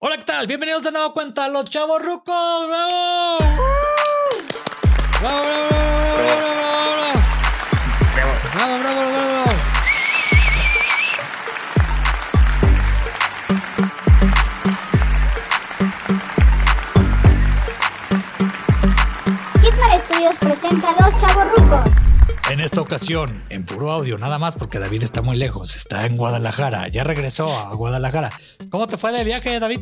Hola, ¿qué tal? Bienvenidos de nuevo cuenta a los chavos rucos. ¡Bravo! ¡Bravo, bravo, bravo, bravo, bravo, bravo! ¡Bravo, bravo, bravo! Hitman Studios presenta a los chavos rucos. En esta ocasión, en puro audio, nada más porque David está muy lejos, está en Guadalajara, ya regresó a Guadalajara. ¿Cómo te fue de viaje, David?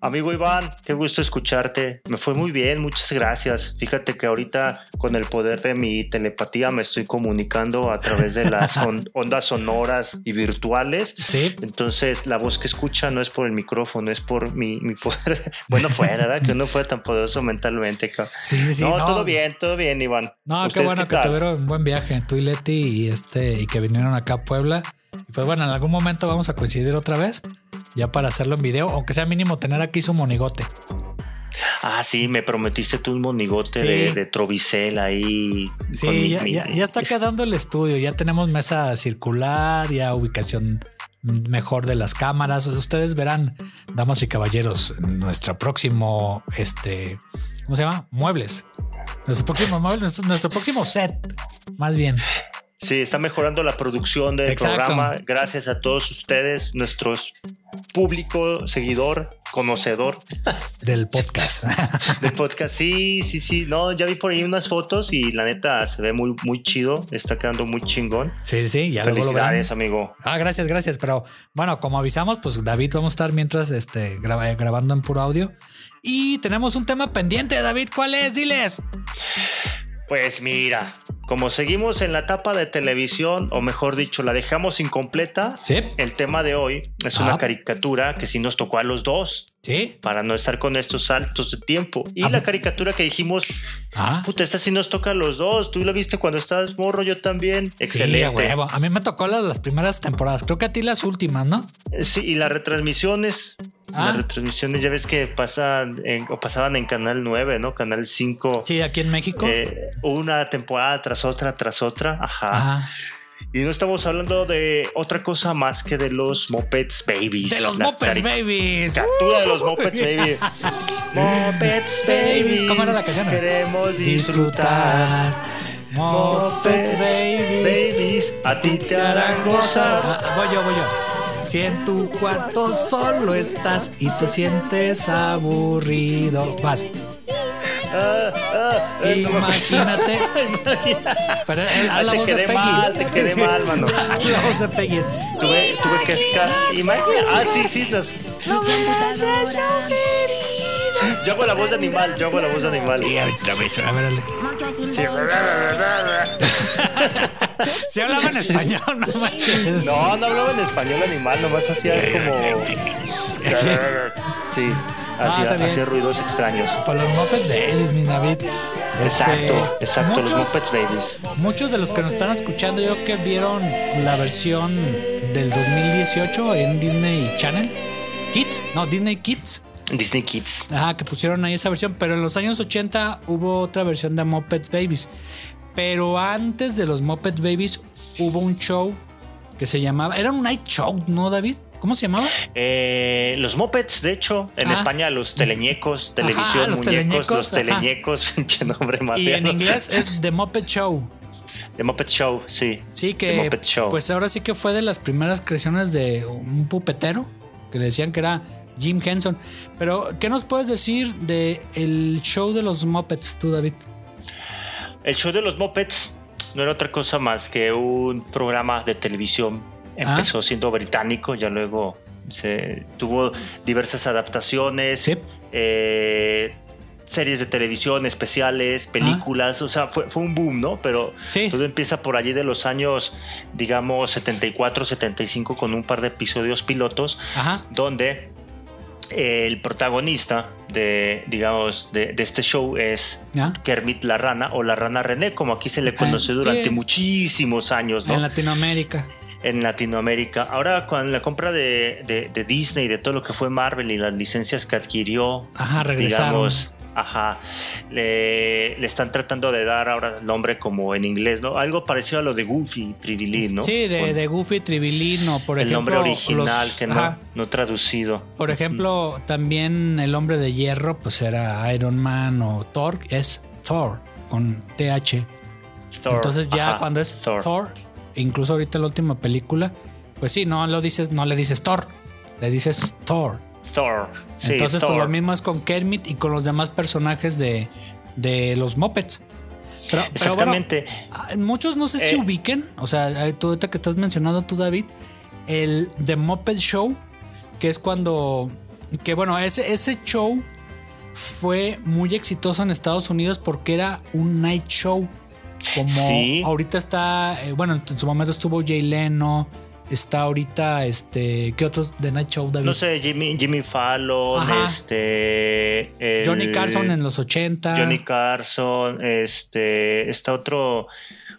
Amigo Iván, qué gusto escucharte. Me fue muy bien, muchas gracias. Fíjate que ahorita con el poder de mi telepatía me estoy comunicando a través de las on- ondas sonoras y virtuales. Sí. Entonces la voz que escucha no es por el micrófono, es por mi, mi poder. Bueno, fuera, ¿verdad? Que uno fue tan poderoso mentalmente. Sí, sí, sí. no, todo bien, todo bien, Iván. No, qué ¿Ustedes bueno que tal? tuvieron un buen viaje, tú y Leti, y este, y que vinieron acá a Puebla. Y pues bueno, en algún momento vamos a coincidir otra vez, ya para hacerlo en video, aunque sea mínimo tener aquí su monigote. Ah, sí, me prometiste tú un monigote Sí. de, de Trovicel ahí. Sí, ya, mi- ya- ya está quedando el estudio, ya tenemos mesa circular, ya ubicación mejor de las cámaras. Ustedes verán, damas y caballeros, nuestro próximo, este, ¿cómo se llama? Muebles. Nuestro próximo mueble, nuestro, nuestro próximo set, más bien. Sí, está mejorando la producción del Exacto. programa. Gracias a todos ustedes, nuestros público, seguidor, conocedor del podcast. del podcast. Sí, sí, sí. No, ya vi por ahí unas fotos y la neta se ve muy, muy chido. Está quedando muy chingón. sí, sí, ya luego lo. Felicidades, amigo. Ah, gracias, gracias. Pero bueno, como avisamos, pues David vamos a estar mientras este, graba- grabando en puro audio. Y tenemos un tema pendiente, David. ¿Cuál es? Diles. Pues mira, como seguimos en la etapa de televisión, o mejor dicho, la dejamos incompleta, Sí, el tema de hoy es Ah. una caricatura que sí nos tocó a los dos. Sí. Para no estar con estos saltos de tiempo. Y Ah, la caricatura que dijimos, Ah, Puta, esta sí nos toca a los dos. Tú la viste cuando estabas morro, yo también. Excelente. Sí, a huevo. A mí me tocó las, las primeras temporadas. Creo que a ti las últimas, ¿no? Sí, y las retransmisiones. Ah. Las retransmisiones, ya ves que pasan en- o pasaban en Canal 9, ¿no? Canal 5. Sí, aquí en México. eh, una temporada tras otra, tras otra. Ajá. Ajá. Y no estamos hablando de otra cosa más que de los Mopeds Babies. De los Mopeds Babies. Caricatura de los Mopeds Babies. Mopeds Babies. ¿Cómo era la canción? Queremos disfrutar. Mopeds Babies. Babies, a ti te harán gozar. Ah, voy yo, voy yo. Si en tu cuarto solo estás y te sientes aburrido, vas. Imagínate. Pero él, Ah, la te voz de quedé Peggy. mal, te quedé mal, mano. La voz de Peggy. es, Tuve, tuve que escar. Imagina. Ah, sí, sí. Los... No. Yo hago la voz de animal. Yo hago la voz de animal. Sí, ahorita me suena, a ver, dale. Sí. Si hablaba en español, no manches. No, no hablaba en español animal, nomás hacía como. Sí, Ah, bien. hacía ruidos extraños. Por los Muppets Babies, mi David. Este, Exacto, exacto, los muchos- Muppets Babies. Muchos de los que nos están escuchando, yo creo que vieron la versión del 2018 en Disney Channel. Kids, no, Disney Kids. Disney Kids. Ajá, que pusieron ahí esa versión. Pero en los años 80 hubo otra versión de Muppets Babies. Pero antes de los Muppets Babies hubo un show que se llamaba. Era un night show, ¿no, David? ¿Cómo se llamaba? Eh, los Muppets, de hecho, en Ah. España, los teleñecos, televisión, los muñecos, teleñecos, los teleñecos, pinche nombre más Y en inglés es The Muppet Show. The Muppet Show, sí. Sí, The que Muppet Show. pues ahora sí que fue de las primeras creaciones de un pupetero que le decían que era Jim Henson. Pero, ¿qué nos puedes decir de el show de los Muppets, tú, David? El show de los Muppets no era otra cosa más que un programa de televisión. Empezó Ah. siendo británico, ya luego se tuvo diversas adaptaciones, Sí. eh, series de televisión, especiales, películas, o sea, fue, fue un boom, ¿no? Pero Ah. Sí. todo empieza por allí de los años, digamos, 74, 75, con un par de episodios pilotos, Ajá. donde el protagonista de, digamos, de, de este show es. Kermit la rana o la rana René, como aquí se le Ah, conoce durante sí. muchísimos años, ¿no? En Latinoamérica. En Latinoamérica. Ahora con la compra de, de- de Disney, de todo lo que fue Marvel y las licencias que adquirió, Ajá, regresaron. digamos, Ajá. Le, le, están tratando de dar ahora el nombre como en inglés, ¿no? Algo parecido a lo de Goofy, Tribilín, ¿no? Sí, de, de Goofy, Tribilín, o por el ejemplo. El nombre original que no, no, traducido. Por ejemplo, también el hombre de hierro, pues era Iron Man o Thor, es Thor, con TH. Thor, Entonces ya cuando es Thor. Thor, incluso ahorita la última película, pues sí, no lo dices, no le dices Thor, le dices Thor. Thor. Entonces, por pues, lo mismo es con Kermit y con los demás personajes de, de los Muppets. Pero, Exactamente. muchos no sé si eh. ubiquen, o sea, tú ahorita que estás mencionando tú, David, el The Muppet Show, que es cuando. Que bueno, ese, ese show fue muy exitoso en Estados Unidos porque era un night show. Como ahorita está, eh, bueno, en su momento estuvo Jay Leno, está ahorita, este, ¿qué otros de Night Show, David? No sé, Jimmy, Jimmy Fallon, este... Johnny Carson en los 80. Johnny Carson, este, está otro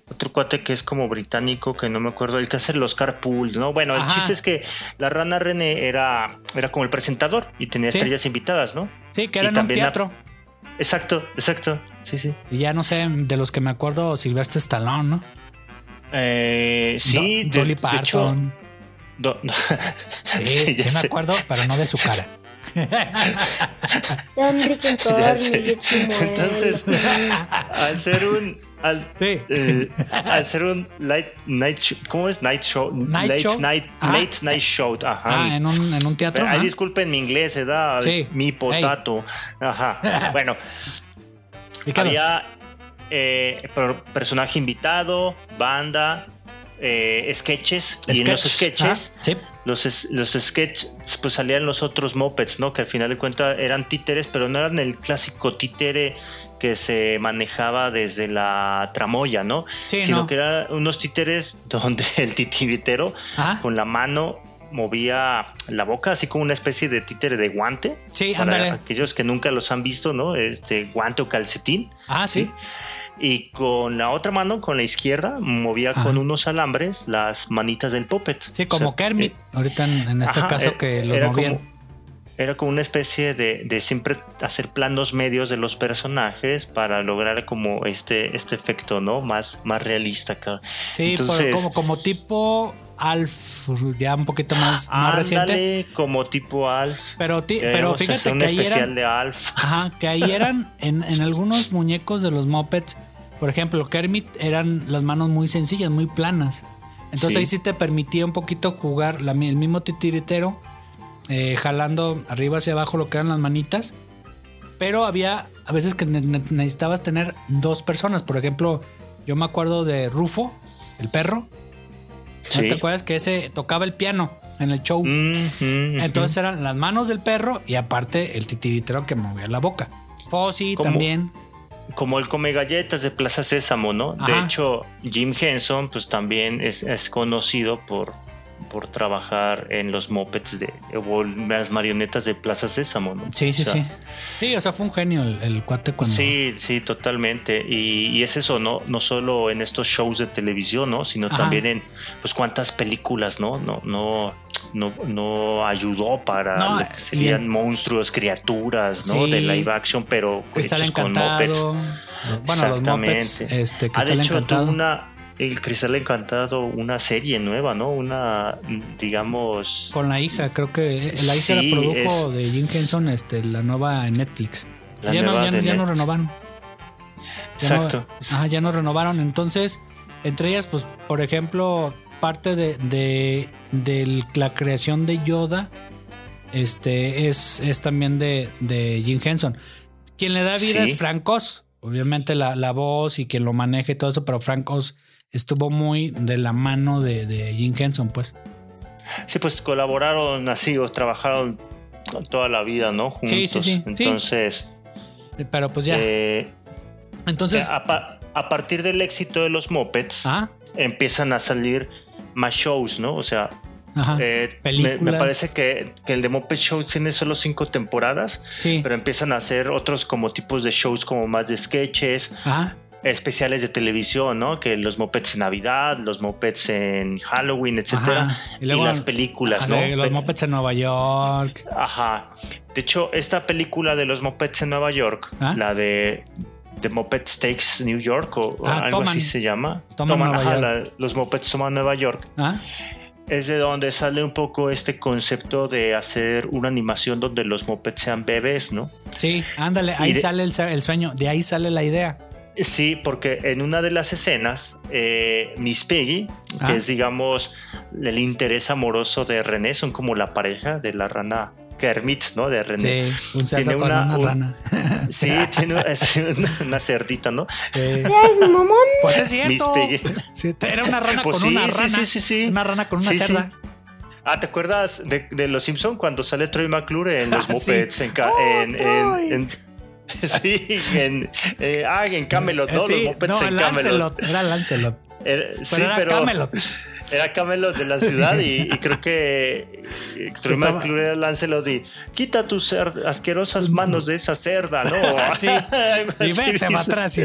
otro cuate que es como británico, que no me acuerdo, el que hace los carpool, ¿no? Bueno, el chiste es que la rana René era, era como el presentador y tenía estrellas invitadas, ¿no? Sí, que era en un teatro. Exacto, exacto, sí, sí. Y ya no sé, de los que me acuerdo, Silvestre Stallone, ¿no? Eh, sí, de, Dolly Parton. sí, sí, me acuerdo, pero no de su cara. Entonces, al ser un al, eh, al ser un late night show, ¿cómo es? Night show. Night late, show? Night, late night show. Ajá. Ah, en un, en un teatro. Ay, disculpen mi inglés, ¿verdad? Sí. Mi potato. Ajá. bueno. Había eh, personaje invitado, banda, eh, sketches. Y en los sketches, los, los sketches, pues salían los otros mopeds, ¿no? Que al final de cuentas eran títeres, pero no eran el clásico títere que se manejaba desde la tramoya, ¿no? Sino que eran unos títeres donde el titiritero con la mano movía la boca, así como una especie de títere de guante. Sí, para aquellos que nunca los han visto, ¿no? Este guante o calcetín. Ah, sí y con la otra mano, con la izquierda, movía con unos alambres las manitas del puppet. Sí, como Kermit, eh, ahorita en, este caso eh, que lo movían. Era como una especie de, siempre hacer planos medios de los personajes para lograr como este, este efecto, ¿no? Más, más realista. Sí, como, como tipo Alf, ya un poquito más, más reciente. como tipo Alf. Pero, pero fíjate que ahí eran, de Alf. Ajá, que ahí eran en, en, algunos muñecos de los Muppets, por ejemplo, Kermit eran las manos muy sencillas, muy planas. Entonces ahí sí te permitía un poquito jugar la, el mismo titiritero, eh, jalando arriba hacia abajo lo que eran las manitas. Pero había a veces que necesitabas tener dos personas. Por ejemplo, yo me acuerdo de Rufo, el perro ¿No te acuerdas que ese tocaba el piano en el show? Entonces eran las manos del perro y aparte el titiritero que movía la boca. Fossi también. Como el come galletas de Plaza Sésamo, ¿no? De hecho, Jim Henson, pues también es, es conocido por por trabajar en los mopeds de o las marionetas de Plaza Sésamo, ¿no? Sí, sí, sí. Sí, o sea, fue un genio el, cuate cuando. Sí, sí, totalmente. Y, es eso, ¿no? No solo en estos shows de televisión, ¿no? Sino también en pues cuántas películas, ¿no? No, no. No, no ayudó para que serían monstruos, criaturas, ¿no? De live action, pero hechos con mopeds. Bueno, los mopeds, este, ha de hecho, una, el Cristal Encantado una serie nueva, ¿no? Una, digamos... Con la hija, creo que la hija la produjo de Jim Henson, este, la nueva en Netflix. ya, no, ya, no renovaron. Exacto. ajá, ya no renovaron. Entonces, entre ellas, pues, por ejemplo, parte de, de, la creación de Yoda este, es, es también de, de Jim Henson. Quien le da vida es Frank Oz. Obviamente la, la, voz y quien lo maneja y todo eso, pero Frank Oz estuvo muy de la mano de, Jim Henson, pues. Sí, pues colaboraron así, o trabajaron toda la vida, ¿no? Juntos. Sí, sí, sí. Entonces. Eh, pero pues ya. Eh, Entonces. A, partir del éxito de los Muppets, ¿Ah? empiezan a salir más shows, ¿no? O sea, eh, me, parece que, el de Muppet Show tiene solo cinco temporadas, sí. pero empiezan a hacer otros como tipos de shows como más de sketches. Ajá especiales de televisión, ¿no? Que los mopeds en Navidad, los mopeds en Halloween, etcétera. Y, luego- las películas, ajá, ¿no? Los Pe- mopeds en Nueva York. Ajá. De hecho, esta película de los mopeds en Nueva York, ¿Ah? la de The Moped Stakes New York o, Ah, algo Toman. así se llama. Toman Nueva ajá, la- los mopeds toman Nueva York. ¿Ah? Es de donde sale un poco este concepto de hacer una animación donde los mopeds sean bebés, ¿no? Sí, ándale, ahí de- sale el, el sueño, de ahí sale la idea. Sí, porque en una de las escenas, eh, Miss Piggy, Ah. que es, digamos, el interés amoroso de René, son como la pareja de la rana Kermit, ¿no? De René. Sí, un cerdo Tiene con una- una, un- rana. Sí, tiene es una, una cerdita, ¿no? Eh, ¿Seas mamón? pues es Miss cierto. Sí, era una rana Pues con sí, una sí, rana. sí, sí, sí. Una rana con una Sí, sí. cerda. Ah, ¿te acuerdas de, de Los Simpson cuando sale Troy McClure en los Ah, sí. Muppets? En, ¡Oh, en- en- sí, en, eh, ah, en Camelot, ¿no? Sí, los no, en Camelot. Era Lancelot. Era- Pero sí, era pero Camelot. era Camelot de la ciudad y, y creo que Estaba- McClure era Lancelot y quita tus asquerosas manos de esa cerda, ¿no? Sí. Algo Y vete para atrás, sí.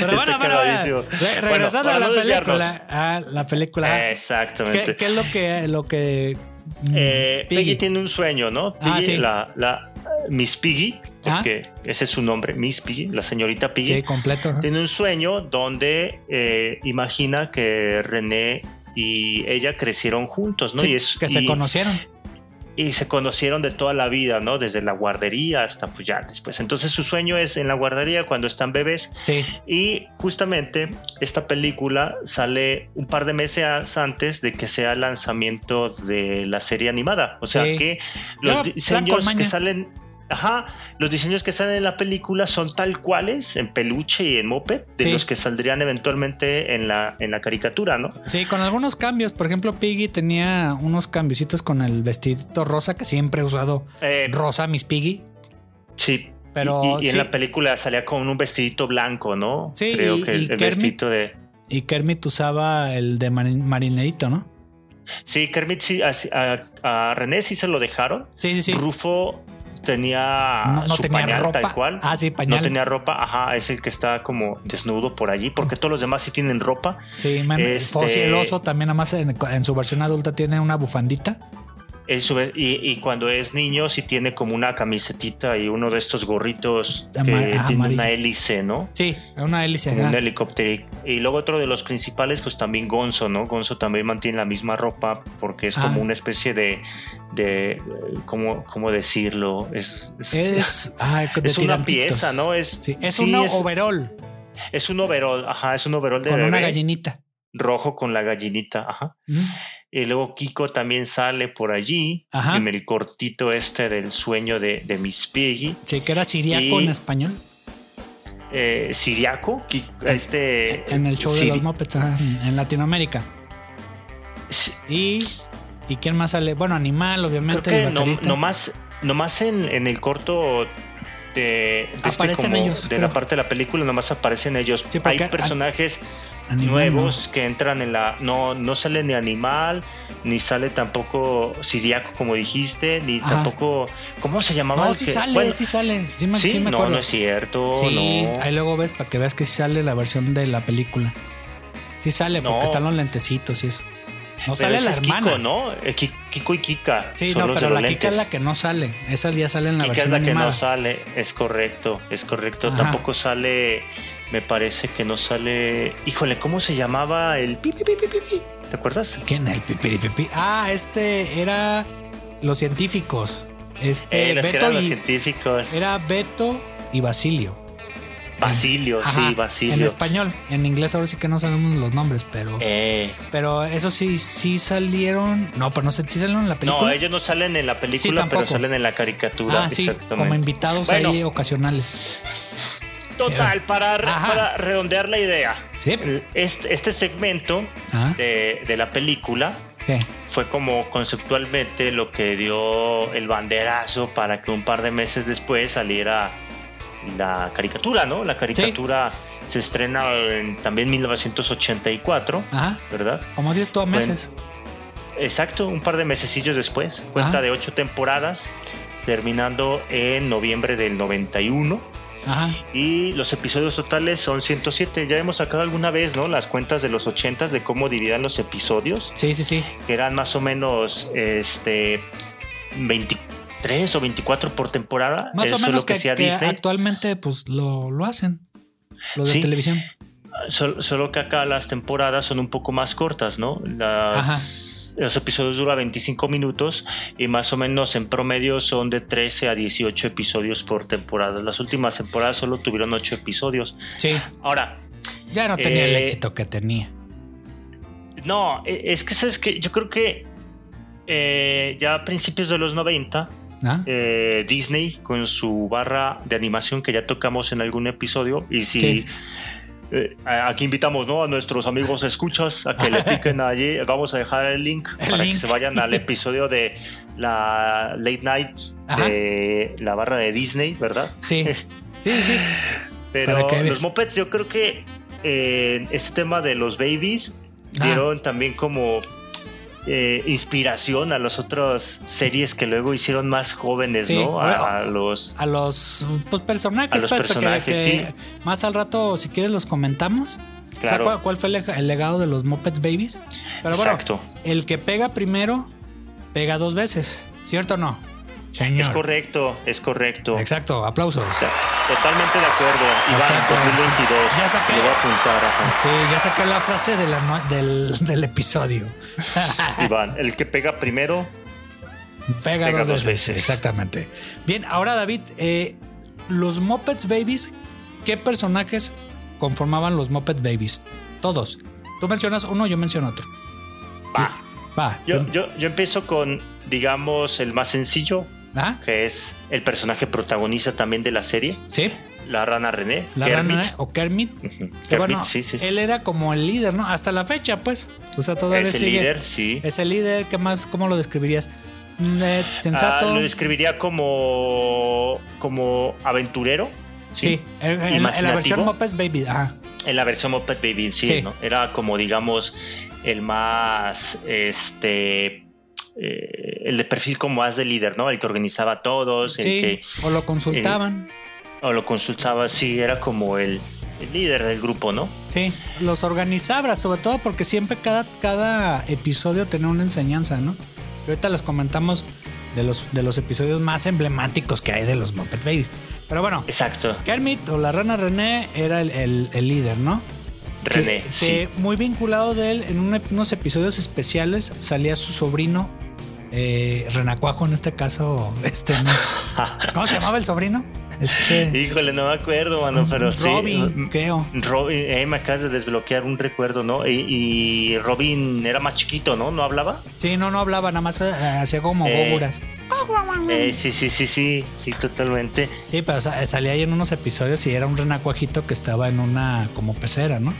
Pero Está bueno, pero cagadísimo. re- regresando Bueno, a la película, a la película. Exactamente. ¿Qué, qué es lo que lo que mm, Eh, Piggy. Piggy? tiene un sueño, ¿no? Ah, Piggy, sí. la, la Miss Piggy, Ah. porque ese es su nombre, Miss Piggy, la señorita Piggy, Sí, completo. tiene un sueño donde eh, imagina que René y ella crecieron juntos, ¿no? Sí, y es, que se y- conocieron. Y se conocieron de toda la vida, ¿no? Desde la guardería hasta pues ya después. Entonces su sueño es en la guardería cuando están bebés Sí, y justamente esta película sale un par de meses antes de que sea el lanzamiento de la serie animada. O sea Sí. que los diseños que salen... Ajá, los diseños que salen en la película son tal cuales en peluche y en moped de Sí. los que saldrían eventualmente en la, en la caricatura, ¿no? sí, con algunos cambios. Por ejemplo, Piggy tenía unos cambiositos con el vestidito rosa que siempre he usado. Eh, Rosa, Miss Piggy. sí. Pero y, y en sí. la película salía con un vestidito blanco, ¿no? Sí, Creo y- que el, y el Kermit- vestidito de... Y Kermit usaba el de marin- marinerito, ¿no? Sí, Kermit sí, a- a René sí se lo dejaron. Sí, sí, sí. Rufo tenía No- no su tenía pañal ropa. tal cual. Ah, sí, pañal. No tenía ropa, ajá, es el que está como desnudo por allí, porque todos los demás sí tienen ropa. Sí, man, Este- el oso también, nada más en, en su versión adulta tiene una bufandita. Es y, y cuando es niño sí tiene como una camisetita y uno de estos gorritos que tiene amarillo. una hélice, ¿no? Sí, una hélice. Como un helicóptero. Y luego otro de los principales, pues también Gonzo, ¿no? Gonzo también mantiene la misma ropa porque es como Ah. una especie de, de ¿cómo, cómo decirlo? Es, es- Es, ay, de es una pieza, ¿no? Es, Sí, es sí, un es, overall es un overall, ajá, es un overall de con una gallinita. rojo con la gallinita, ajá. Y luego Kiko también sale por allí Ajá. en el cortito este del sueño de, de Miss Piggy. Sí, que era siriaco Y- en español. Eh, Siriaco, Ki- este En el show de los Muppets en en Latinoamérica. Sí, Y, ¿y quién más sale? Bueno, Animal, Creo obviamente. que el no, nomás en, en el corto de, de este Aparecen como ellos, de creo. la parte de la película, nomás aparecen ellos. Sí, Hay personajes Animal, nuevos que entran en la. No, no sale ni animal, ni sale tampoco Siriaco, como dijiste, ni Ajá. tampoco. ¿Cómo se llamaba? no sí que- sale, bueno, sí sale. Sí ¿sí? me no, no es cierto. Sí, no. ahí luego ves para que veas que sí sale la versión de la película. Sí sale porque No. están los lentecitos y eso. No Pero sale la es hermana. Kiko, ¿no? Eh, Ki- Kiko y Kika. Sí, son no, los pero la los Kika es la que no sale. Esa ya sale en la Kika es versión la que animada. no sale, es correcto, es correcto. Ajá. Tampoco sale, me parece que no sale. Híjole, ¿cómo se llamaba el pi, pi, pi, pi, pi, pi? ¿Te acuerdas? ¿Quién? El pipiripipi. Ah, este era los científicos. Este Eh, los que Beto eran los y científicos. era Beto y Basilio. Basilio, Ajá, sí, Basilio. En español, en inglés ahora sí que no sabemos los nombres, pero Eh, pero eso sí sí salieron. No, pero no sé, sí salieron en la película. no, ellos no salen en la película, pero salen en la caricatura. ah, sí, exactamente. como invitados Bueno. ahí ocasionales. Total, para, re- Ajá. para redondear la idea, Sí. este, este segmento Ah, de, de la película ¿qué? fue como conceptualmente lo que dio el banderazo para que un par de meses después saliera la caricatura, ¿no? La caricatura se estrena en también 1984, Ajá, ¿verdad? como 10 todo meses. Exacto, un par de mesecillos después. Cuenta Ajá. de ocho temporadas, terminando en noviembre del 91. Ajá. Y los episodios totales son 107. Ya hemos sacado alguna vez, ¿no? Las cuentas de los 80 de cómo dividían los episodios, Sí, sí, sí. que eran más o menos este 23 o 24 por temporada. Más Eso o menos es lo que, que Disney. actualmente pues lo, lo hacen. Los de Sí. televisión. Sol- Solo que acá las temporadas son un poco más cortas, ¿no? Las- los episodios duran 25 minutos y más o menos en promedio son de 13 a 18 episodios por temporada. Las últimas temporadas solo tuvieron 8 episodios. Sí. Ahora, Ya no tenía el Eh, éxito que tenía. no, e- es que sabes que yo creo que eh, ya a principios de los 90 ¿Ah? eh, Disney con su barra de animación que ya tocamos en algún episodio y si Sí. eh, aquí invitamos ¿no? a nuestros amigos escuchas a que le piquen allí vamos a dejar el link El para link. que se vayan al episodio de la late night Ajá. de la barra de Disney verdad Sí. Sí, sí. pero los mopeds yo creo que eh, este tema de los babies Ah. dieron también como eh, inspiración a las otras series que luego hicieron más jóvenes, Sí. ¿no? A, a los A los pues, personajes, A los personajes, que más al rato, si quieres, los comentamos. O sea, Claro. ¿cuál, fue el legado de los Muppets Babies? Pero bueno, Exacto. el que pega primero, pega dos veces. ¿Cierto o no? Señor. Es correcto, es correcto. Exacto, aplausos. Totalmente de acuerdo. Iván, Exacto, 2022. Ya saqué. Le voy a apuntar, ajá. Sí, ya saqué la frase de la no- del, del episodio. Iván, el que pega primero, Pega, Pega dos, dos veces. veces. Exactamente. Bien, ahora David, eh, los Muppets Babies, ¿qué personajes conformaban los Muppets Babies? Todos. Tú mencionas uno, yo menciono otro. va. Va. Yo, yo, yo empiezo con, digamos, el más sencillo, ¿Ah? que es el personaje protagonista también de la serie, Sí. la rana René. La Kermit. rana o Kermit. Kermit, bueno, sí, sí. él era como el líder, ¿no? Hasta la fecha, pues. O sea, todavía Es el sigue. líder, sí. Es el líder, ¿qué más? ¿Cómo lo describirías? Mm, eh, Ah, sensato. lo describiría como, como aventurero. sí, en, en la- versión. Muppets Baby. Ajá. En la versión Muppet Baby, sí, Sí. ¿no? Era como, digamos, el más, este, eh, el de perfil como más de líder, ¿no? El que organizaba a todos, el Sí. que O lo consultaban. o lo consultaba, sí, era como el, el líder del grupo, ¿no? Sí, los organizaba, sobre todo porque siempre cada, cada episodio tenía una enseñanza, ¿no? Y ahorita les comentamos de los, de los episodios más emblemáticos que hay de los Muppet Babies. Pero bueno, Exacto, Kermit o la rana René era el, el- el líder, ¿no? René, Que- sí. que muy vinculado de él, en un- unos episodios especiales salía su sobrino, eh, Renacuajo en este caso, este. ¿cómo se llamaba el sobrino? Este, Híjole, no me acuerdo, mano, pero sí. Robin, creo. Robin, eh, me acabas de desbloquear un recuerdo, ¿no? Y, y Robin era más chiquito, ¿no? ¿No hablaba? Sí, no, no hablaba, nada más eh, hacía como Eh, góburas. Eh, sí, sí, sí, sí, sí, totalmente. Sí, pero sa- salía ahí en unos episodios y era un renacuajito que estaba en una como pecera, ¿no?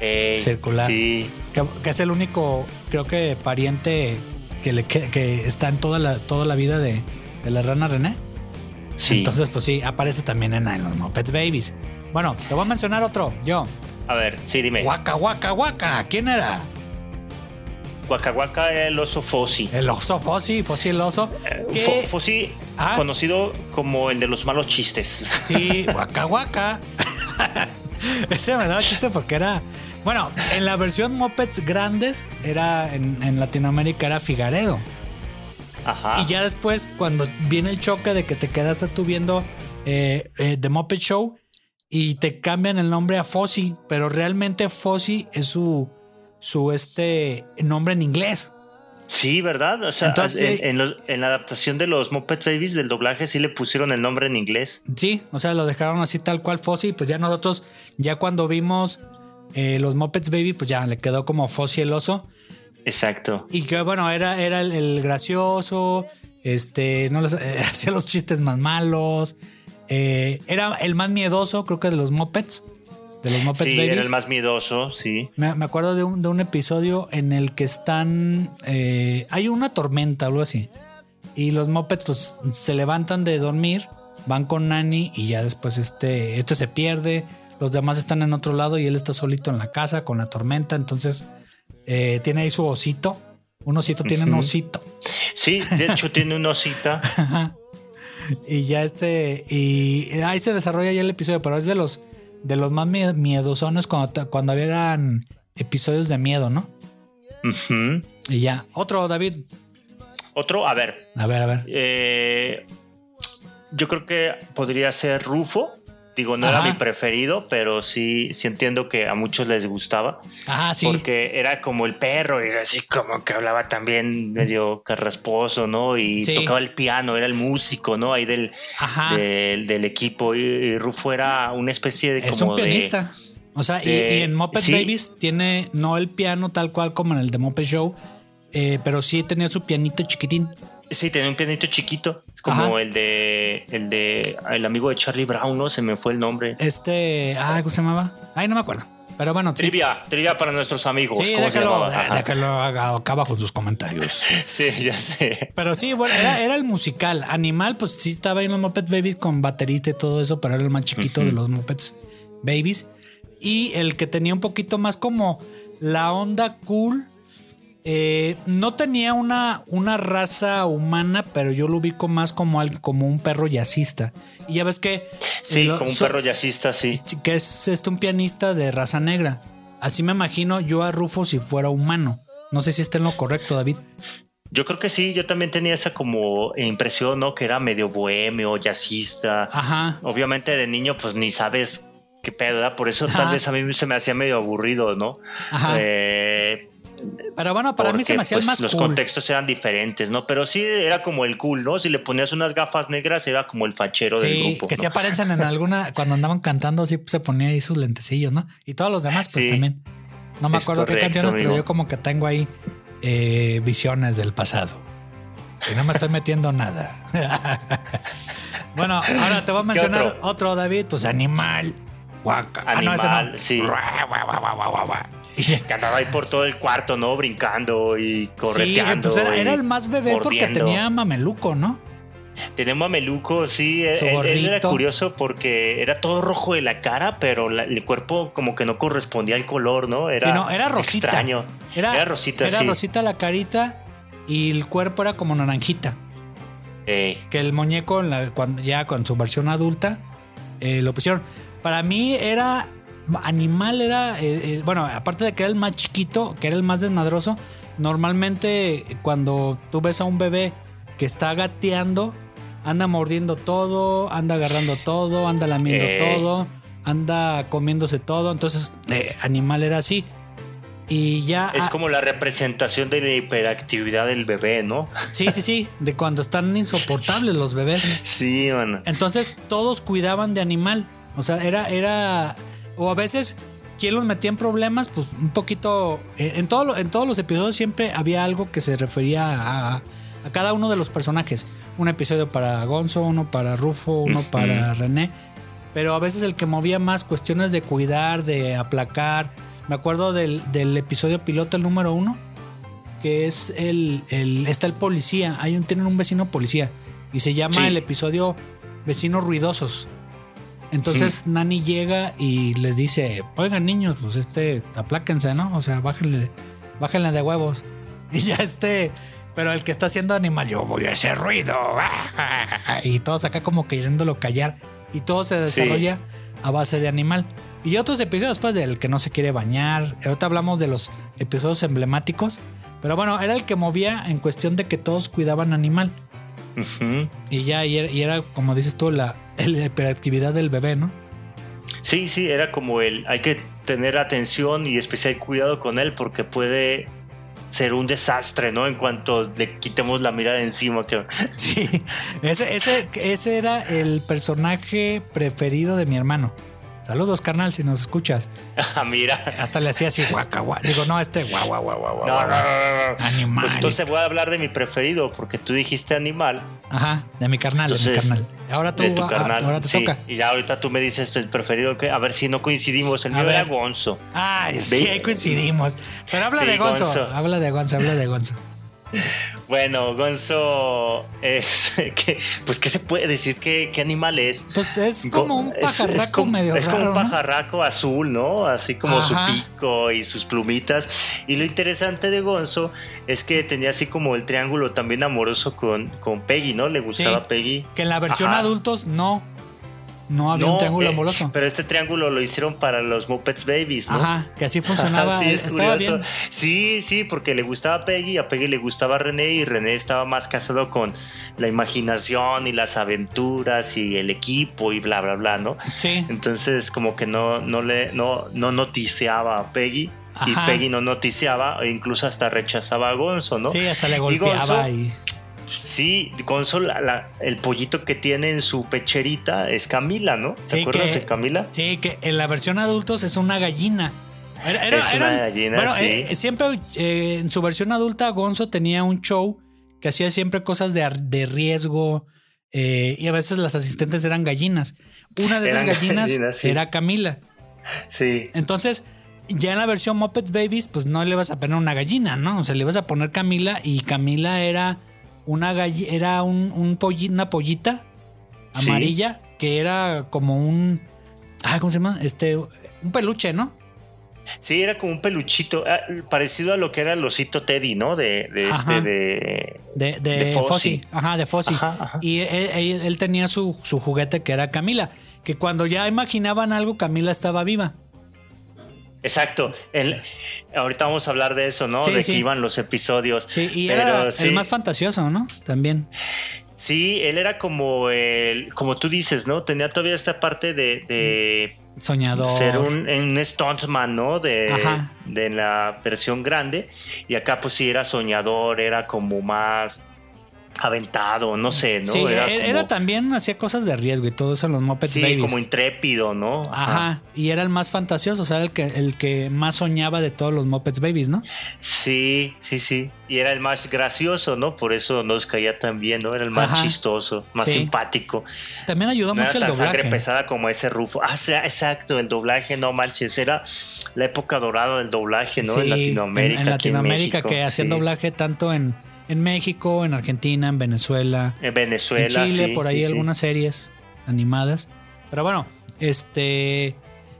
Eh, Circular. Sí, Que, que es el único, creo que pariente que le que, que está en toda la, toda la vida de, de la rana René. sí. Entonces, pues sí, aparece también en, en los Muppet Babies. Bueno, te voy a mencionar otro. Yo. A ver, sí, dime. Waka Waka Waka. ¿Quién era? Waka Waka era el oso Fossi. El oso Fossi, Fossi el oso. Fo- Fossi, Ah. conocido como el de los malos chistes. Sí, Waka Waka. Ese me daba chiste porque era. Bueno, en la versión Muppets grandes, era en, en Latinoamérica era Figaredo. Ajá. Y ya después, cuando viene el choque de que te quedaste tú viendo eh, eh, The Muppet Show y te cambian el nombre a Fossi, pero realmente Fossi es su, su este nombre en inglés. Sí, ¿verdad? O sea, Entonces, en, sí. en los- en la adaptación de los Muppet Babies del doblaje sí le pusieron el nombre en inglés. Sí, o sea, lo dejaron así tal cual Fossi, pues ya nosotros, ya cuando vimos eh, los Muppets Baby, pues ya le quedó como Fossi el oso. Exacto. Y que bueno, era, era el, el gracioso, este, no les, eh, hacía los chistes más malos, eh, era el más miedoso, creo que de los Muppets, de los Muppets Sí, Babies. era el más miedoso, sí. me, me acuerdo de un, de un episodio en el que están, eh, hay una tormenta, algo así, y los Muppets pues se levantan de dormir, van con Nani y ya después este, este se pierde, los demás están en otro lado y él está solito en la casa con la tormenta, entonces eh, tiene ahí su osito. Un osito tiene un osito. Sí, de hecho tiene una osita. Y ya este. Y ahí se desarrolla ya el episodio, pero es de los de los más mie- miedosones cuando, cuando habían episodios de miedo, ¿no? Y ya. Otro, David. Otro, a ver, A ver, a ver. eh, yo creo que podría ser Rufo. Digo, no Ajá. era mi preferido, pero sí, sí entiendo que a muchos les gustaba. Ajá, sí. Porque era como el perro, y era así como que hablaba también medio carrasposo, ¿no? Y Sí. tocaba el piano, era el músico, ¿no? Ahí del, del, del equipo. Y, y Rufo era una especie de es como un de- pianista. O sea, y, en Muppet sí. Babies tiene no el piano tal cual como en el de Muppet Show, eh, pero sí tenía su pianito chiquitín. Sí, tenía un pianito chiquito, como Ajá. el de el de el amigo de Charlie Brown, ¿no? Se me fue el nombre. Este, ah, ¿cómo se llamaba? Ay, no me acuerdo. Pero bueno, sí. Trivia, trivia para nuestros amigos. Sí, ¿Cómo se déjalo? Ajá. déjalo acá abajo en sus comentarios. Sí, ya sé. Pero sí, bueno, era, era el musical. Animal, pues sí estaba ahí en los Muppet Babies con baterista y todo eso, pero era el más chiquito de los Muppets Babies. Y el que tenía un poquito más como la onda cool. Eh, no tenía una, una raza humana, pero yo lo ubico más como, al- como un perro jazzista. Y ya ves que. Sí, eh, lo- como un so- perro jazzista, sí. que es este un pianista de raza negra. Así me imagino yo a Rufo si fuera humano. No sé si está en lo correcto, David. Yo creo que sí, yo también tenía esa como impresión, ¿no? Que era medio bohemio, jazzista. Ajá. Obviamente de niño, pues ni sabes qué pedo, ¿verdad? Por eso Ajá. tal vez a mí se me hacía medio aburrido, ¿no? Ajá. Eh, Pero bueno, para mí se me hacía el pues, más Los cool. contextos eran diferentes, ¿no? Pero sí era como el cool, ¿no? Si le ponías unas gafas negras, era como el fachero del grupo. que ¿no? sí aparecen en alguna, cuando andaban cantando, sí se ponía ahí sus lentecillos, ¿no? Y todos los demás, pues Sí. también. No me acuerdo qué canciones, pero yo como que tengo ahí eh, visiones del pasado. Y no me estoy metiendo nada. bueno, ahora te voy a mencionar otro? otro? David, pues animal. Guaca. Ah, no, ese Animal, no. sí. Y. Que andaba ahí por todo el cuarto, ¿no? Brincando y Sí, correteando. pues era, era el más bebé porque tenía mameluco, ¿no? Tenemos a Meluco, sí. Él- él, era curioso porque era todo rojo de la cara, pero la- el cuerpo como que no correspondía al color, ¿no? Era, Sí, no, era rosita. extraño. Era, rosita, Era sí. rosita la carita y el cuerpo era como naranjita. Eh, Que el muñeco, en la- cuando, ya con su versión adulta, eh, lo pusieron. Para mí era. Animal era. eh, eh, bueno, aparte de que era el más chiquito, que era el más desmadroso. Normalmente, cuando tú ves a un bebé que está gateando, anda mordiendo todo, anda agarrando todo, anda lamiendo Eh. todo, anda comiéndose todo. Entonces, eh, Animal era así. Y ya. es ah, como la representación de la hiperactividad del bebé, ¿no? Sí, sí, sí. De cuando están insoportables los bebés. Sí, man. Entonces todos cuidaban de animal. O sea, era, era. O a veces, ¿quién los metía en problemas? Pues un poquito. eh, En, todo, en todos los episodios siempre había algo que se refería a, a cada uno de los personajes. Un episodio para Gonzo, uno para Rufo, uno para René. Pero a veces el que movía más cuestiones de cuidar, de aplacar. Me acuerdo del, del episodio piloto, el número uno, que es el, el. Está el policía. Hay un, tienen un vecino policía. Y se llama Sí. el episodio Vecinos Ruidosos. Entonces Nani llega y les dice, oigan niños, pues este, apláquense, ¿no? O sea, bájenle, bájenle de huevos. Y ya este, pero el que está haciendo animal, yo voy a hacer ruido. Y todos acá como queriéndolo callar. Y todo se Sí. desarrolla a base de animal. Y otros episodios después del que no se quiere bañar. Ahorita hablamos de los episodios emblemáticos. Pero bueno, era el que movía en cuestión de que todos cuidaban animal. Y ya, y era, y era, como dices tú, la, la hiperactividad del bebé, ¿no? Sí, sí, era como el. Hay que tener atención y especial cuidado con él porque puede ser un desastre, ¿no? En cuanto le quitemos la mirada encima. Que... Sí, ese, ese, ese era el personaje preferido de mi hermano. Saludos, carnal, si nos escuchas. Ah, mira. Hasta le hacía así, guaca, guaca. Digo, no, este guau, guau, guau, guau, No, no, no, no. Animal. Pues entonces voy a hablar de mi preferido porque tú dijiste animal. Ajá, de mi carnal, de mi carnal. Ahora tú, de tu ah, carnal. ahora te sí. toca. Y ya ahorita tú me dices el preferido que a ver si no coincidimos. El A mío era ver. Gonzo. Ay, sí, ahí coincidimos. Pero habla Sí, de Gonzo, Gonzo. habla de Gonzo, habla de Gonzo. Bueno, Gonzo es que, pues qué se puede decir ¿Qué, qué animal es. Pues es como un pajarraco medio Es como un pajarraco azul, ¿no? Así como su pico y sus plumitas. Y lo interesante de Gonzo es que tenía así como el triángulo también amoroso con, con Peggy, ¿no? Le gustaba Peggy. Que en la versión adultos no. No había un triángulo eh, amoroso. Pero este triángulo lo hicieron para los Muppets Babies, ¿no? Ajá, que así funcionaba. sí, Estaba bien. Sí, sí, porque le gustaba a Peggy, a Peggy le gustaba a René y René estaba más casado con la imaginación y las aventuras y el equipo y bla, bla, bla, ¿no? Sí. Entonces, como que no, no le, no, no noticiaba a Peggy. Y Peggy no noticiaba, e incluso hasta rechazaba a Gonzo, ¿no? Sí, hasta le golpeaba y Sí, Gonzo, el pollito que tiene en su pecherita es Camila, ¿no? ¿Te acuerdas de Camila? Sí, que en la versión adultos es una gallina. es una gallina, bueno, sí. Eh, siempre eh, en su versión adulta Gonzo tenía un show que hacía siempre cosas de, riesgo eh, y a veces las asistentes eran gallinas. Una de esas gallinas, era Camila. Sí. Entonces, ya en la versión Muppets Babies, pues no le vas a poner una gallina, ¿no? O sea, le vas a poner Camila y Camila era una era un, un una pollita amarilla que era como un. Ah, ¿cómo se llama? Este. Un peluche, ¿no? Sí, era como un peluchito, ah, parecido a lo que era el osito Teddy, ¿no? De, de este, de. De, de, Ajá, de Fossi. Y él, tenía su, su, juguete que era Camila. Que cuando ya imaginaban algo, Camila estaba viva. Exacto. El, Ahorita vamos a hablar de eso, ¿no? de que iban los episodios. Sí, y era el más fantasioso, ¿no? También. Sí, él era como el, como tú dices, ¿no? Tenía todavía esta parte de, soñador. Ser un, un stuntman, ¿no? De, de la versión grande. Y acá pues sí era soñador, era como más aventado, no sé, ¿no? Sí, era, también, hacía cosas de riesgo y todo eso en los Muppets sí, como intrépido, ¿no? Ajá. y era el más fantasioso, o sea, el que, el que más soñaba de todos los Muppets Babies, ¿no? Sí, sí, sí. Y era el más gracioso, ¿no? Por eso nos caía tan bien, ¿no? Era el más chistoso, más simpático. También ayudó mucho el doblaje. sangre pesada como ese Rufo. Ah, exacto, el doblaje, no manches, era la época dorada del doblaje, ¿no? en Latinoamérica. En, Latinoamérica, que hacían doblaje tanto en en México, en Argentina, en Venezuela. En Venezuela. En Chile, por ahí algunas series animadas. Pero bueno, este.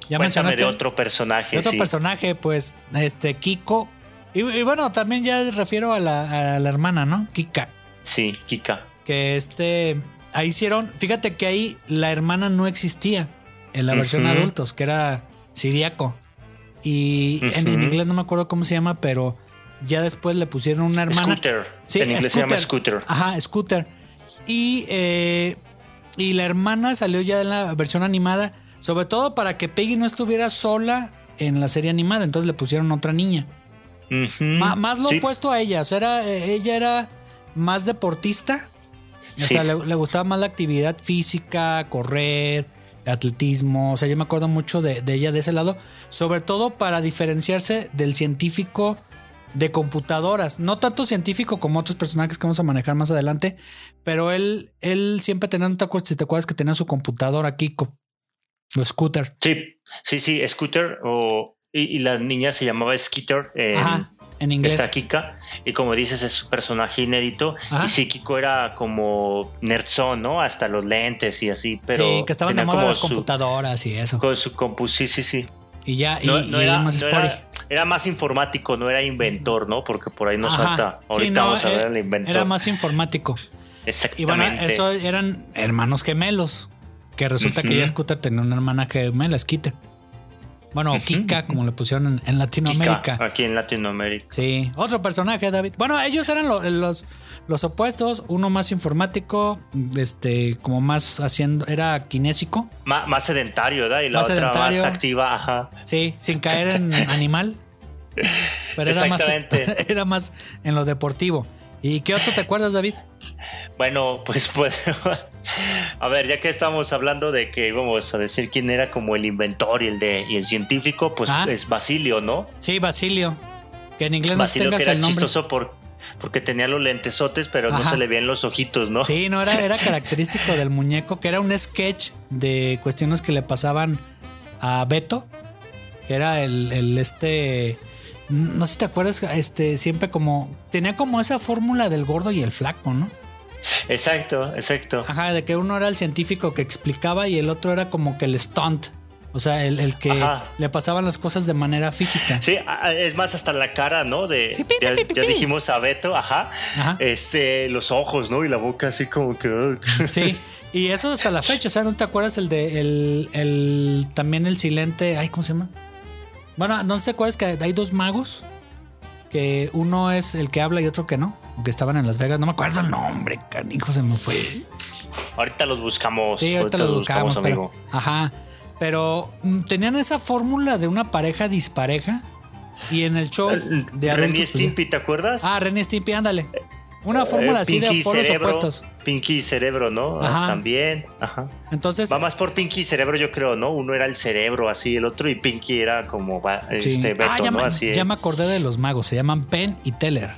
Ya Cuéntame de otro personaje. otro personaje, pues, este, Kiko. Y, bueno, también ya refiero a la, hermana, ¿no? Kika. Sí, Kika. Que este. Ahí hicieron. Fíjate que ahí la hermana no existía en la versión adultos, que era siriaco. Y en, inglés no me acuerdo cómo se llama, pero ya después le pusieron una hermana. Scooter. Sí, en inglés se llama Scooter. Ajá, Scooter. Y, eh, y la hermana salió ya en la versión animada, sobre todo para que Peggy no estuviera sola en la serie animada. Entonces le pusieron otra niña. más lo opuesto a ella. O sea, era, ella era más deportista. O sea, le, gustaba más la actividad física, correr, atletismo. O sea, yo me acuerdo mucho de, de, ella de ese lado. Sobre todo para diferenciarse del científico de computadoras. No tanto científico como otros personajes que vamos a manejar más adelante, pero él, él siempre tenía, ¿no te acuerdas, si te acuerdas que tenía su computadora Kiko? O Scooter. Sí, sí, sí, Scooter o, y, la niña se llamaba Skeeter en, en inglés. Esta Kika. Y como dices, es un personaje inédito. Y sí, Kiko era como nerdzón, ¿no? Hasta los lentes y así, pero... Sí, que estaban de moda las computadoras y eso. Con su compu, sí, sí, sí. Y ya, y, era, más era, más informático, no era inventor, ¿no? Porque por ahí nos falta. Ahorita vamos a ver el inventor. Era más informático. Exactamente. Y bueno, eso eran hermanos gemelos. Que resulta que ya Scooter tenía una hermana gemela, Skeeter. Bueno, Kika, como le pusieron en, Latinoamérica. aquí en Latinoamérica. Sí. Otro personaje, David. Bueno, ellos eran los, los opuestos. Uno más informático, este, como más haciendo, era kinésico. más sedentario, ¿verdad? Y la otra más activa, ajá. Sí, sin caer en animal. Pero era más, era más en lo deportivo. ¿Y qué otro te acuerdas, David? Bueno, pues, pues a ver, ya que estamos hablando de que vamos a decir quién era como el inventor y el de y el científico, pues ah. es Basilio, ¿no? Sí, Basilio. Que en inglés Basilio no que era chistoso por, porque tenía los lentesotes, pero no se le veían los ojitos, ¿no? Sí, no, era, era característico del muñeco, que era un sketch de cuestiones que le pasaban a Beto, que era el, el este no sé si te acuerdas, este, siempre como, tenía como esa fórmula del gordo y el flaco, ¿no? Exacto, exacto. Ajá, de que uno era el científico que explicaba y el otro era como que el stunt. O sea, el, el que Ajá. le pasaban las cosas de manera física. Sí, es más hasta la cara, ¿no? De Sí, pi, pi, ya, pi, dijimos a Beto, ajá. Ajá. Este, los ojos, ¿no? Y la boca así como que. Sí, y eso hasta la fecha. O sea, ¿no te acuerdas el de el, el también el silente? Ay, ¿cómo se llama? Bueno, ¿no te acuerdas que hay dos magos? Que uno es el que habla y otro que no. Que estaban en Las Vegas. No me acuerdo el nombre, canijo, se me fue. Ahorita los buscamos. Sí, ahorita los buscamos, amigo. Ajá. Pero mm, tenían esa fórmula de una pareja dispareja. Y en el show de Renny adultos, pues, Stimpy, ¿te acuerdas? Ah, Ren y Stimpy, ándale. Una fórmula Eh, así de polos opuestos. Pinky y Cerebro, ¿no? Ah, Ajá. También. Ajá. Entonces, Va más por Pinky y Cerebro, yo creo, ¿no? Uno era el cerebro, así, el otro, y Pinky era como sí. este Beto, Ah, ya, ¿no? me, Así. ya me acordé de los magos. Se llaman Penn y Teller.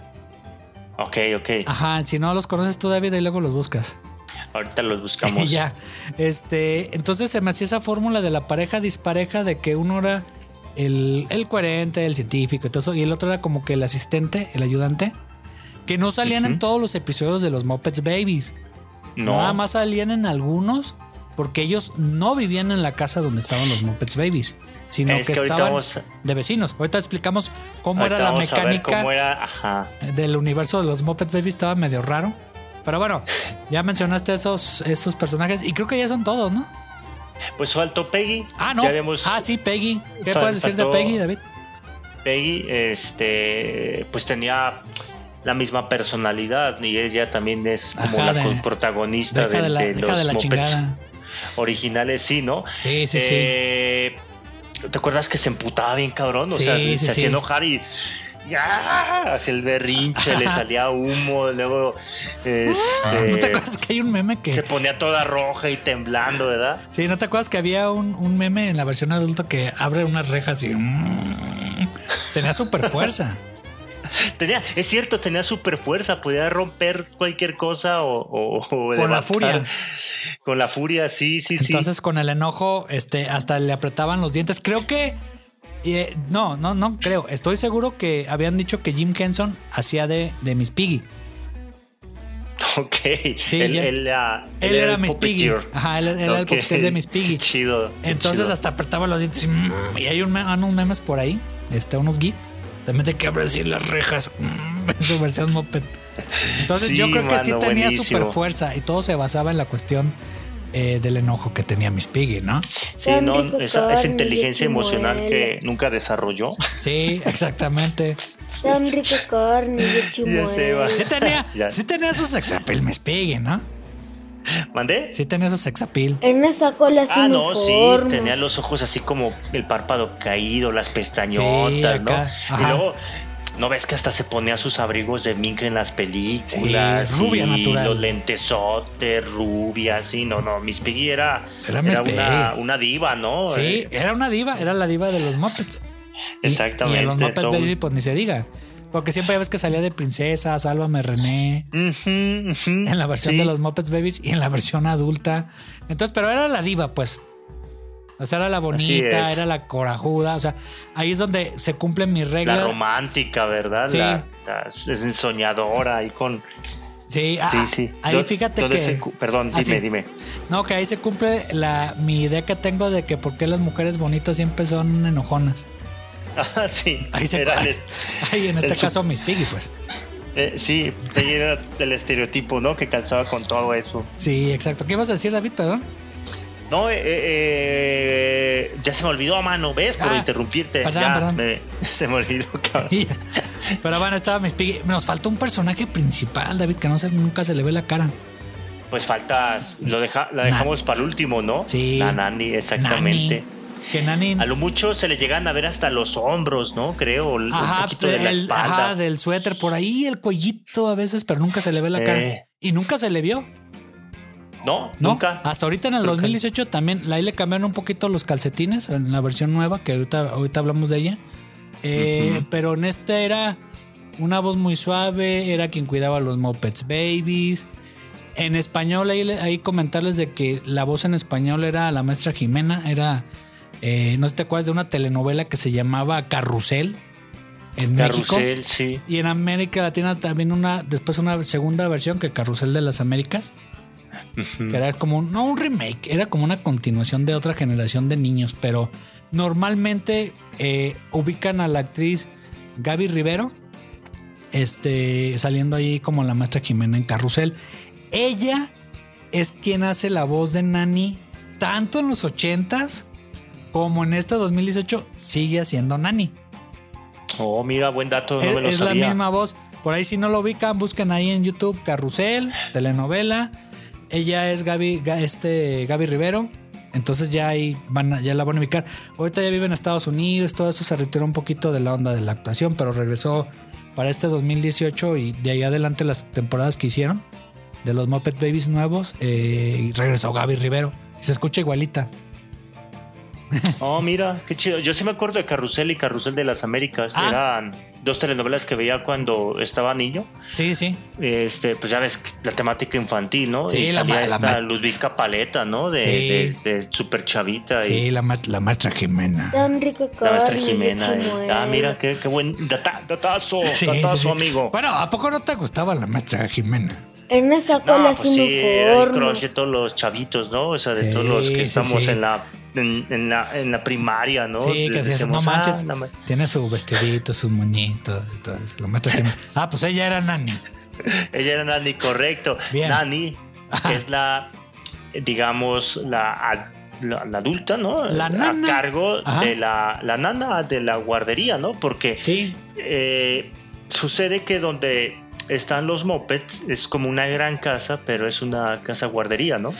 Ok, ok. Ajá, si no los conoces tú, David, y luego los buscas. Ahorita los buscamos. Ya. Este, entonces se me hacía esa fórmula de la pareja dispareja de que uno era el, el coherente, el científico y todo eso, y el otro era como que el asistente, el ayudante, que no salían en todos los episodios de los Muppets Babies. No. Nada más salían en algunos porque ellos no vivían en la casa donde estaban los Muppets Babies, sino Es que, que estaban vamos- de vecinos. Ahorita explicamos cómo Ahorita era la mecánica cómo era, ajá. del universo de los Muppet Babies estaba medio raro. Pero bueno, ya mencionaste esos, esos personajes y creo que ya son todos, ¿no? Pues faltó Peggy. Ah, no. Habíamos- Ah, sí, Peggy. ¿Qué Fal- puedes decir de Peggy, David? Peggy, este, pues tenía la misma personalidad y ella también es como Ajá, la de- protagonista de, de la, de los Muppets originales, sí, ¿no? Sí, sí, sí. ¿Te acuerdas que se emputaba bien cabrón? O Sí, sea, sí, se hacía enojar y ya hacia el berrinche, le salía humo, luego este, ¿No te acuerdas que hay un meme que... se ponía toda roja y temblando, ¿verdad? Sí, ¿no te acuerdas que había un, un meme en la versión adulto que abre unas rejas y... mm, tenía super fuerza. Tenía, es cierto, tenía super fuerza, podía romper cualquier cosa o, o- o Con la furia. Con la furia, sí, sí, sí. Entonces con el enojo, este, hasta le apretaban los dientes. Creo que... eh, no, no, no creo. Estoy seguro que habían dicho que Jim Henson hacía de, de Miss Piggy. Ok. Sí, él, él, ah, Él era Miss Piggy. Ajá, él, él era el de Miss Piggy. Qué chido. qué Entonces chido. hasta apretaba los dientes y, mm, y hay un, unos memes por ahí, este, unos GIF, también de que abre así las rejas, mm, en su versión moped. Entonces Sí, yo creo que sí tenía buenísimo. super fuerza y todo se basaba en la cuestión eh, del enojo que tenía Miss Piggy, ¿no? Sí, no, rico esa, inteligencia emocional que nunca desarrolló. Sí, exactamente. Tan va. chimuelo. Sí tenía, sí tenía su sexapil Miss Piggy, ¿no? ¿Mandé? Sí tenía su sexapil. En esa cola Ah, sin no, sí, tenía los ojos así como el párpado caído, las pestañotas, Sí, ¿no? Y luego, ¿no ves que hasta se ponía sus abrigos de mink en las películas? Sí, rubia y natural. Los lentesotes, rubia, sí, no, no, Miss Piggy era, Era una, una diva, ¿no? Sí, Eh, era una diva, era la diva de los Muppets. Exactamente, Y, en los Muppets todo- Baby, pues ni se diga. Porque siempre ves que salía de princesa, Sálvame René, en la versión sí. de los Muppets Babies y en la versión adulta. Entonces, pero era la diva, pues. O sea, era la bonita, era la corajuda. O sea, ahí es donde se cumplen mis La reglas. romántica, ¿verdad? Sí. La, la- soñadora ahí con... Sí, ah, Sí, sí. Ahí Yo- fíjate que. perdón, Ah, dime, dime. No, que ahí se cumple la, mi idea que tengo de que por qué las mujeres bonitas siempre son enojonas. Ah, sí. Ahí se Era Ahí en este el caso Miss Piggy, pues. eh, sí, ella era el estereotipo, ¿no? Que calzaba con todo eso. Sí, exacto. ¿Qué ibas a decir, David? Perdón. No, eh, eh, ya se me olvidó a mano, ¿ves? Por Ah, interrumpirte. perdón, ya, perdón. me- se me olvidó, cabrón. Ya. Pero bueno, estaba Miss Piggy. Nos faltó un personaje principal, David, que no sé, nunca se le ve la cara. Pues falta, lo deja, la dejamos para el último, ¿no? Sí. La Nani, exactamente. Nani. Que. A lo mucho se le llegan a ver hasta los hombros, ¿no? Creo, un Ajá, poquito de la espalda. ajá, del suéter, por ahí el cuellito a veces, pero nunca se le ve la cara. Eh. Y nunca se le vio. No, ¿no? nunca. Hasta ahorita en el Creo que- 2018 también, ahí le cambiaron un poquito los calcetines en la versión nueva, que ahorita, ahorita hablamos de ella. Eh. Pero en este era una voz muy suave, era quien cuidaba a los Muppets Babies. En español, ahí, ahí comentarles de que la voz en español era la maestra Jimena, era, eh, no sé si te acuerdas de una telenovela que se llamaba Carrusel. en México. Carrusel, sí. Y en América Latina también una, después una segunda versión que Carrusel de las Américas, que era como, no un remake, era como una continuación de otra generación de niños, pero normalmente eh, ubican a la actriz Gaby Rivero, este, saliendo ahí como la maestra Jimena en Carrusel. Ella es quien hace la voz de Nani, tanto en los 80s como en este 2018, sigue haciendo Nani. Oh, mira, buen dato, no Es, me lo es la misma voz. Por ahí si no lo ubican, busquen ahí en YouTube Carrusel, telenovela. Ella es Gaby, Ga- este, Gaby Rivero. Entonces ya ahí van a- ya la van a ubicar. Ahorita ya vive en Estados Unidos, todo eso se retiró un poquito de la onda de la actuación, pero regresó para este 2018 y de ahí adelante las temporadas que hicieron de los Muppet Babies nuevos, eh, y regresó Gaby Rivero. Se escucha igualita. Oh, mira, qué chido. Yo sí me acuerdo de Carrusel y Carrusel de las Américas. Ah. Eran dos telenovelas que veía cuando estaba niño. Sí, sí. Este, pues ya ves la temática infantil, ¿no? Sí, y la salía la esta Luzvica Paleta, ¿no? De, Sí. de, de super chavita Sí, y la, ma- la maestra Jimena. Tan rico la maestra Jimena. eh. Ah, mira, qué, qué buen data- datazo, Sí, datazo, sí, sí. amigo. Bueno, ¿a poco no te gustaba la maestra Jimena? En esa No, cola pues sin sí, el crush de todos los chavitos, ¿no? O sea, de Sí, todos los sí, que estamos sí. en la en, en la en la primaria, ¿no? Sí, que decías, no ah, manches, tiene su vestidito, sus moñitos y todo eso. La maestra Jimena. Ah, pues ella era Nani. Ella era Nani, correcto. Bien. Nani Ajá. es la, digamos, la, la- la adulta, ¿no? La nana. A cargo Ajá. de la, la nana de la guardería, ¿no? Porque Sí, eh, sucede que donde están los mopeds es como una gran casa, pero es una casa guardería, ¿no?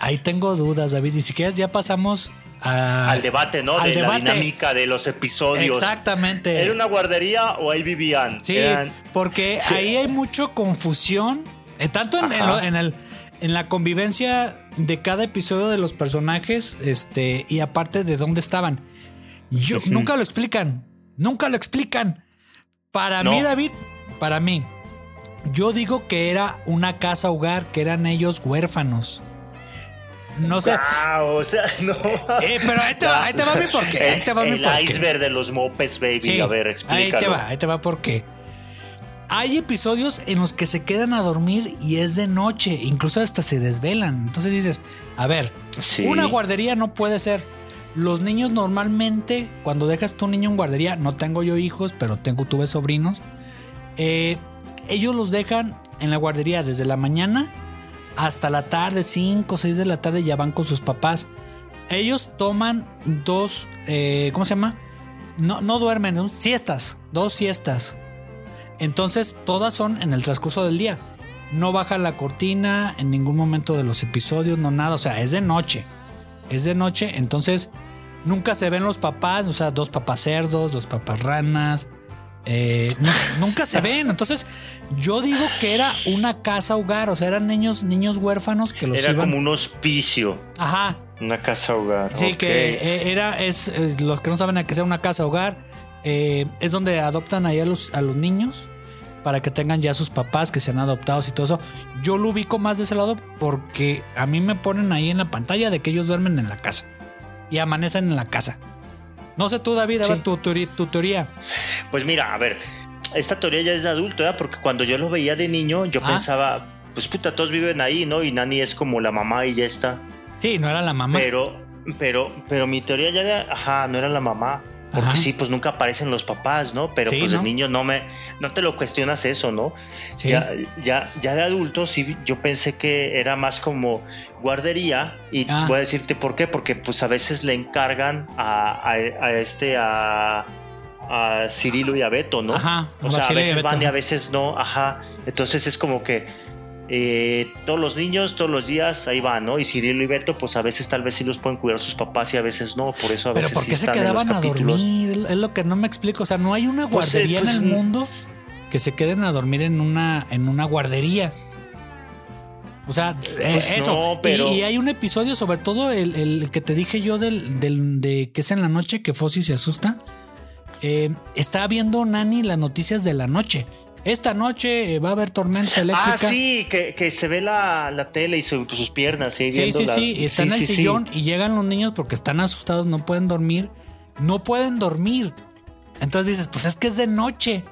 ahí tengo dudas, David. Ni siquiera ya pasamos a- Al debate, ¿no? al de debate. la dinámica de los episodios. Exactamente. ¿Era una guardería o ahí vivían? Sí, Eran- porque Sí. ahí hay mucho confusión, eh, tanto en, en en el, en la convivencia de cada episodio de los personajes, este, y aparte de dónde estaban. Yo. Nunca lo explican, nunca lo explican. Para No. mí, David, para mí, yo digo que era una casa hogar, que eran ellos huérfanos. No sé. Ah, o sea, no. Eh, pero ahí te va, ahí te va mi porqué. Ahí te va el mi porqué. iceberg de los mopeds, baby. Sí, a ver, Ahí explícalo. te va, ahí te va porque hay episodios en los que se quedan a dormir y es de noche, incluso hasta se desvelan. Entonces dices, a ver, Sí. una guardería no puede ser. Los niños normalmente, cuando dejas tu niño en guardería, no tengo yo hijos, pero tengo, tuve sobrinos, eh, ellos los dejan en la guardería desde la mañana hasta la tarde, 5 o 6 de la tarde, ya van con sus papás. Ellos toman dos, eh, ¿cómo se llama? No, no duermen, son siestas, dos siestas. Entonces, todas son en el transcurso del día. No baja la cortina en ningún momento de los episodios, no nada. O sea, es de noche. Es de noche, entonces nunca se ven los papás, o sea, dos papás cerdos, dos papás ranas. Eh, nu- nunca se ven. Entonces, yo digo que era una casa hogar, o sea, eran niños, niños huérfanos que los Era iban. como un hospicio, Ajá, una casa hogar. Sí, que eh, era, es, eh, los que no saben a que sea una casa hogar, eh, es donde adoptan ahí a los, a los niños para que tengan ya sus papás que sean adoptados y todo eso. Yo lo ubico más de ese lado porque a mí me ponen ahí en la pantalla de que ellos duermen en la casa y amanecen en la casa. No sé tú, David, a Sí. ver tu, teoría- tu teoría. Pues mira, a ver, esta teoría ya es de adulto, ¿eh? porque cuando yo lo veía de niño, yo Ah. pensaba, pues puta, todos viven ahí, ¿no? Y Nani es como la mamá y ya está. Sí, no era la mamá. Pero, pero, pero mi teoría ya de, ajá, no era la mamá. Porque Ajá. sí, pues nunca aparecen los papás, ¿no? Pero Sí, pues ¿no? de niño no me, no te lo cuestionas eso, ¿no? Sí. Ya, ya, ya de adulto sí, yo pensé que era más como guardería y Ah. voy a decirte por qué, porque pues a veces le encargan a, a- a este, a, a Cirilo y a Beto, ¿no? Ajá, O sea, a veces van y a veces no, ajá. Entonces es como que eh, todos los niños, todos los días, ahí van, ¿no? Y Cirilo y Beto, pues a veces tal vez sí los pueden cuidar sus papás y a veces no, por eso a Pero veces ¿por sí qué se quedaban a dormir? Es lo que no me explico. O sea, no hay una Pues, eh, guardería pues, en el mm. mundo que se queden a dormir en una, en una guardería. O sea, eh, Pues eso. no, pero- y, y hay un episodio, sobre todo el, el que te dije yo del, del- de que es en la noche, que Fossi se asusta. Eh, está viendo Nani las noticias de la noche. Esta noche eh, va a haber tormenta eléctrica. Ah, sí, que, que se ve la, la tele y su- sus piernas, sí, Sí, sí, la- sí. y Está en el sí, sí. sillón y llegan los niños porque están asustados, no pueden dormir. No pueden dormir. Entonces dices, pues es que es de noche.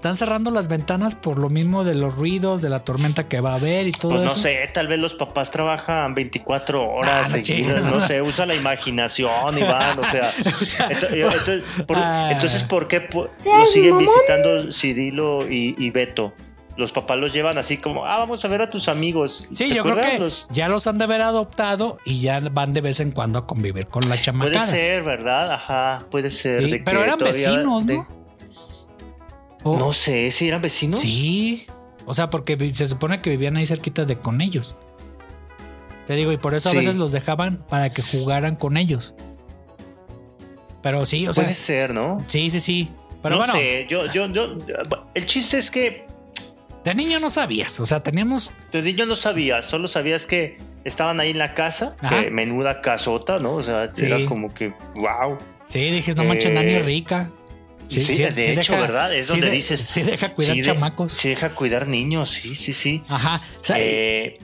Están cerrando las ventanas por lo mismo de los ruidos, de la tormenta que va a haber y todo Pues no eso. sé, tal vez los papás trabajan 24 horas Ah, no seguidas, no sé, usa la imaginación, Iván, o sea, ento- entonces, por, Ah. entonces, ¿por qué po- lo siguen mamón. visitando Cirilo y, y Beto? Los papás los llevan así como, ah, vamos a ver a tus amigos. Sí, ¿Te yo creo que Los- ya los han de haber adoptado y ya van de vez en cuando a convivir con la Puede chamacada. ser, ¿verdad? Ajá, puede ser. Sí, de pero que eran vecinos, de- ¿no? O- No sé, si eran vecinos. Sí. O sea, porque se supone que vivían ahí cerquita de con ellos. Te digo, y por eso a Sí. veces los dejaban para que jugaran con ellos. Pero sí, o sea, puede ser, ¿no? sí, sí, sí. Pero no bueno, sé, yo, yo, yo, el chiste es que de niño no sabías. O sea, teníamos. de niño no sabías, solo sabías que estaban ahí en la casa, que menuda casota, ¿no? O sea, Sí. era como que, wow. Sí, dije, no manches, Eh, Nani es rica. Sí, de hecho, ¿verdad? Es sí donde de- dices. Sí, deja cuidar sí chamacos. Sí, deja cuidar niños, sí, sí, sí. Ajá. O sea, Eh,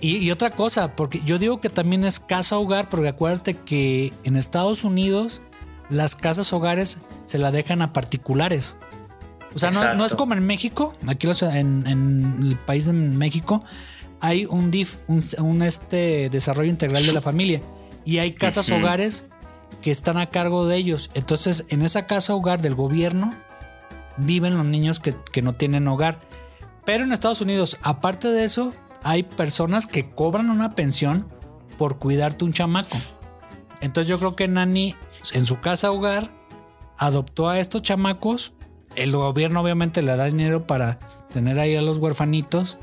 Y, y otra cosa, porque yo digo que también es casa hogar, porque acuérdate que en Estados Unidos las casas hogares se la dejan a particulares. O sea, no, no es como en México, aquí los- en, en el país de México hay un DIF, un, un, este desarrollo integral de la familia, y hay casas hogares que están a cargo de ellos. Entonces, en esa casa hogar del gobierno viven los niños que, que no tienen hogar. Pero en Estados Unidos, aparte de eso, hay personas que cobran una pensión por cuidarte un chamaco. Entonces yo creo que Nani en su casa hogar adoptó a estos chamacos. El gobierno obviamente le da dinero para tener ahí a los huerfanitos.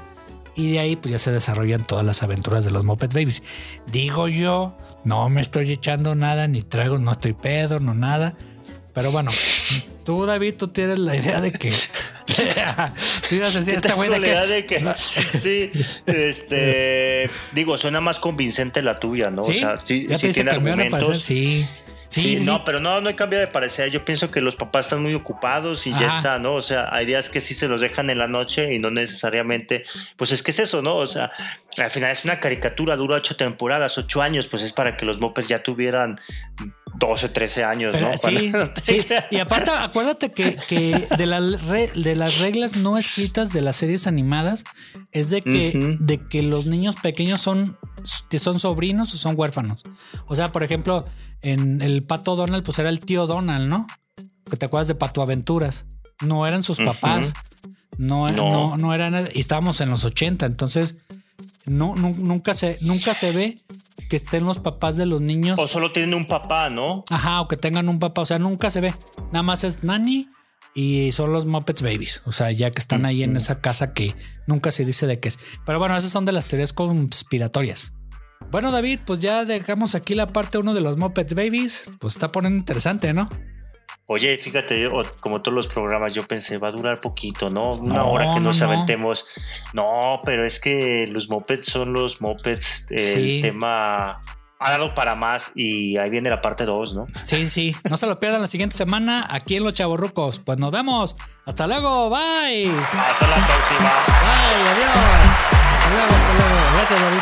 Y de ahí pues ya se desarrollan todas las aventuras de los Muppet Babies. Digo yo, no me estoy echando nada, ni traigo, no estoy pedo, no nada. Pero bueno, tú David, tú tienes la idea de que... tú ibas a decir, esta güey de la que... idea de que sí, este, digo, suena más convincente la tuya, ¿no? Sí, o sea, sí, ya sí te dice tiene argumentos. parecer, sí. Sí, no, pero no, no hay cambio de parecer. Yo pienso que los papás están muy ocupados y ya está, ¿no? O sea, hay días que sí se los dejan en la noche y no necesariamente, pues es que es eso, ¿no? O sea, al final es una caricatura, dura ocho temporadas, ocho años, pues es para que los mopes ya tuvieran 12, 13 años, Pero ¿no? sí, no sí. Y aparte, acuérdate que, que de, la re- de las reglas no escritas de las series animadas es de que, de que los niños pequeños son, son sobrinos o son huérfanos. O sea, por ejemplo, en el pato Donald, pues era el tío Donald, ¿no? Que te acuerdas de Pato Aventuras. No eran sus papás. No, no. No. no, eran. Y estábamos en los 80. Entonces, no, nu- nunca, se, nunca se ve que estén los papás de los niños. O solo tienen un papá, ¿no? Ajá, o que tengan un papá. O sea, nunca se ve. Nada más es Nani y son los Muppets Babies. O sea, ya que están ahí en esa casa que nunca se dice de qué es. Pero bueno, esas son de las teorías conspiratorias. Bueno, David, pues ya dejamos aquí la parte 1 de los Muppets Babies. Pues está poniendo interesante, ¿no? Oye, fíjate, como todos los programas, yo pensé, va a durar poquito, ¿no? Una No, hora que no, nos no. aventemos. No, pero es que los mopeds son los mopeds. El Sí. tema ha dado para más y ahí viene la parte 2, ¿no? Sí, sí, no se lo pierdan la siguiente semana aquí en Los Chavorrucos. Pues nos vemos. Hasta luego, bye. Hasta la próxima. Bye, adiós. Hasta luego, hasta luego. Gracias, David.